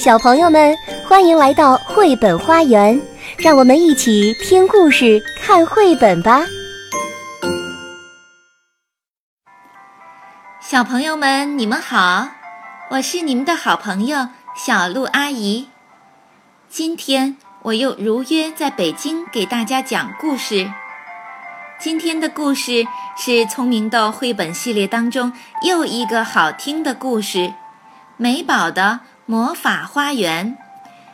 小朋友们，欢迎来到绘本花园，让我们一起听故事、看绘本吧。小朋友们，你们好，我是你们的好朋友小鹿阿姨。今天我又如约在北京给大家讲故事。今天的故事是《聪明豆》绘本系列当中又一个好听的故事——《美宝的》。魔法花园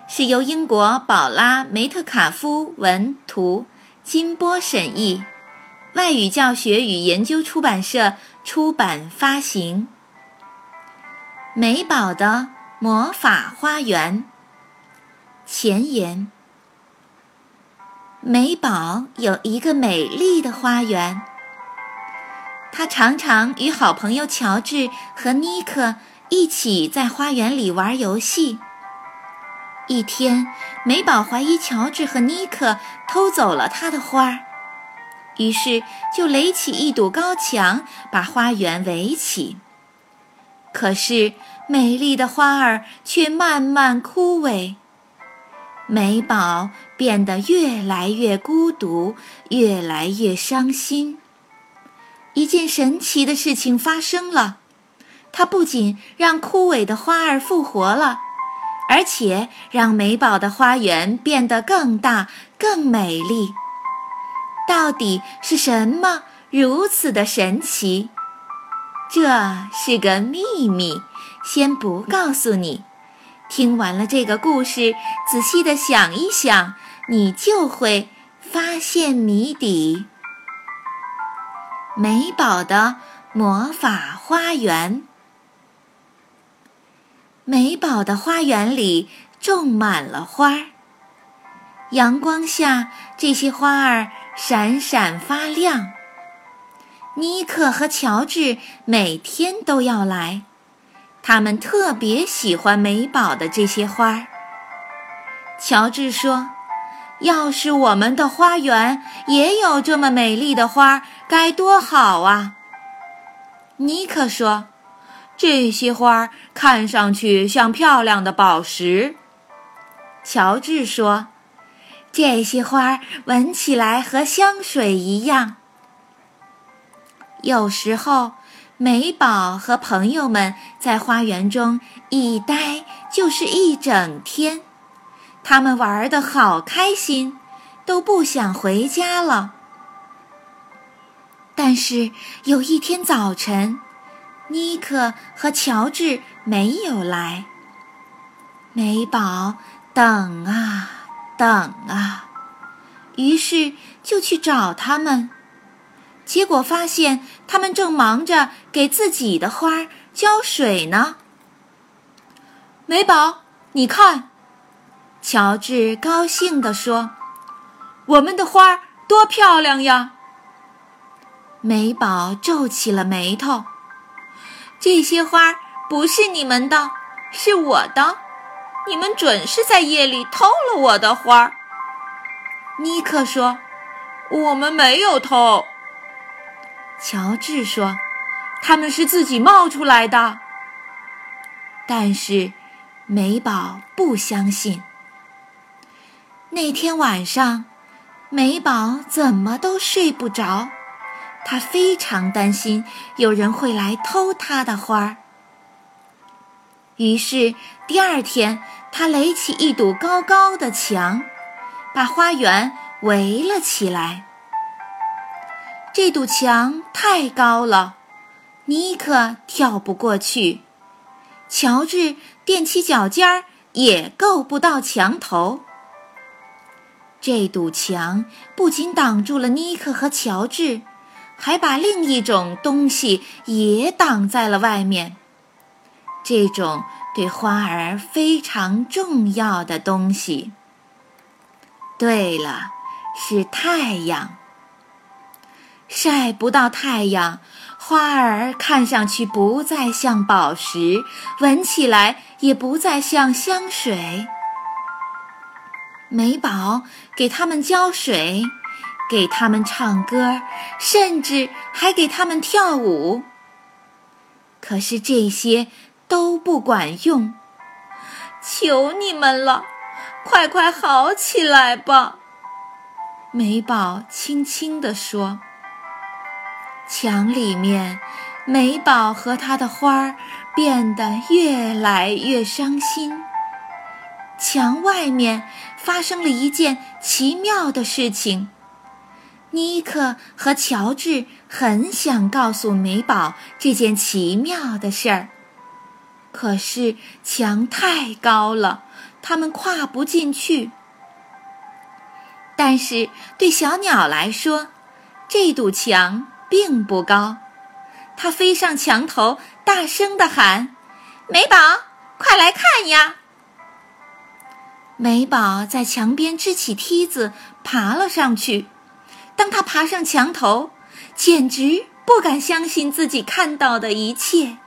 是由英国宝拉·梅特卡夫文图，金波审译，外语教学与研究出版社出版发行。美宝的魔法花园前言：美宝有一个美丽的花园，他常常与好朋友乔治和尼克。一起在花园里玩游戏。一天，美宝怀疑乔治和妮可偷走了他的花，于是就垒起一堵高墙，把花园围起。可是，美丽的花儿却慢慢枯萎，美宝变得越来越孤独，越来越伤心。一件神奇的事情发生了。它不仅让枯萎的花儿复活了，而且让美宝的花园变得更大、更美丽。到底是什么如此的神奇？这是个秘密，先不告诉你。听完了这个故事，仔细的想一想，你就会发现谜底。美宝的魔法花园。美宝的花园里种满了花儿，阳光下这些花儿闪闪发亮。尼克和乔治每天都要来，他们特别喜欢美宝的这些花儿。乔治说：“要是我们的花园也有这么美丽的花，该多好啊！”尼克说。这些花看上去像漂亮的宝石，乔治说：“这些花闻起来和香水一样。”有时候，美宝和朋友们在花园中一待就是一整天，他们玩的好开心，都不想回家了。但是有一天早晨。尼克和乔治没有来，美宝等啊等啊，于是就去找他们，结果发现他们正忙着给自己的花浇水呢。美宝，你看，乔治高兴地说：“我们的花多漂亮呀！”美宝皱起了眉头。这些花不是你们的，是我的。你们准是在夜里偷了我的花。尼克说：“我们没有偷。”乔治说：“他们是自己冒出来的。”但是美宝不相信。那天晚上，美宝怎么都睡不着。他非常担心有人会来偷他的花儿，于是第二天他垒起一堵高高的墙，把花园围了起来。这堵墙太高了，尼克跳不过去，乔治踮起脚尖儿也够不到墙头。这堵墙不仅挡住了尼克和乔治。还把另一种东西也挡在了外面。这种对花儿非常重要的东西。对了，是太阳。晒不到太阳，花儿看上去不再像宝石，闻起来也不再像香水。美宝给它们浇水。给他们唱歌，甚至还给他们跳舞。可是这些都不管用，求你们了，快快好起来吧！”美宝轻轻地说。墙里面，美宝和她的花儿变得越来越伤心。墙外面发生了一件奇妙的事情。尼克和乔治很想告诉美宝这件奇妙的事儿，可是墙太高了，他们跨不进去。但是对小鸟来说，这堵墙并不高。它飞上墙头，大声地喊：“美宝，快来看呀！”美宝在墙边支起梯子，爬了上去。当他爬上墙头，简直不敢相信自己看到的一切。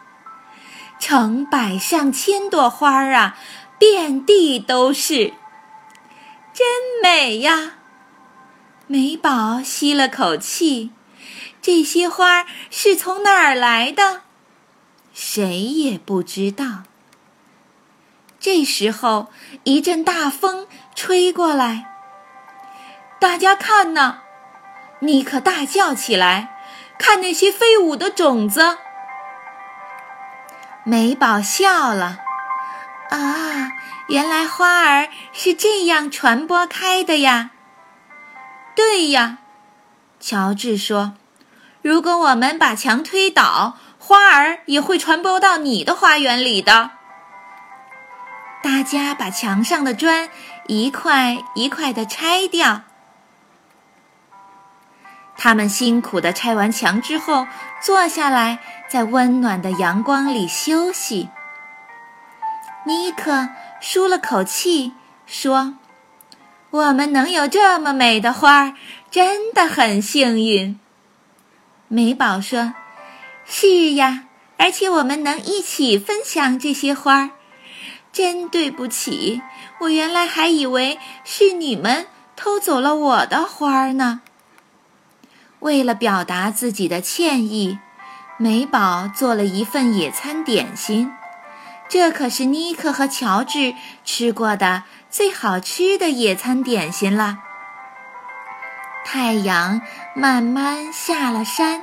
成百上千朵花儿啊，遍地都是，真美呀！美宝吸了口气，这些花儿是从哪儿来的？谁也不知道。这时候，一阵大风吹过来。大家看呐，尼克大叫起来：“看那些飞舞的种子！”美宝笑了：“啊，原来花儿是这样传播开的呀！”“对呀。”乔治说，“如果我们把墙推倒，花儿也会传播到你的花园里的。”大家把墙上的砖一块一块的拆掉。他们辛苦的拆完墙之后，坐下来在温暖的阳光里休息。尼克舒了口气，说：“我们能有这么美的花儿，真的很幸运。”美宝说：“是呀，而且我们能一起分享这些花儿。”真对不起，我原来还以为是你们偷走了我的花儿呢。为了表达自己的歉意，美宝做了一份野餐点心，这可是尼克和乔治吃过的最好吃的野餐点心了。太阳慢慢下了山，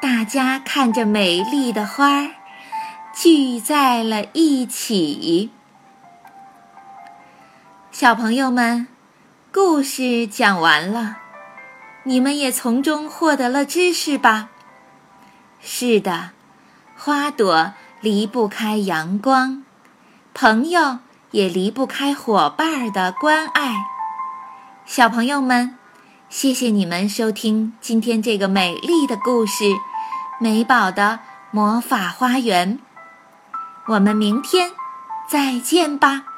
大家看着美丽的花儿。聚在了一起，小朋友们，故事讲完了，你们也从中获得了知识吧？是的，花朵离不开阳光，朋友也离不开伙伴的关爱。小朋友们，谢谢你们收听今天这个美丽的故事《美宝的魔法花园》。我们明天再见吧。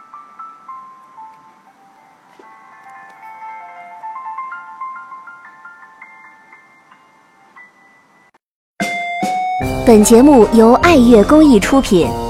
本节目由爱乐公益出品。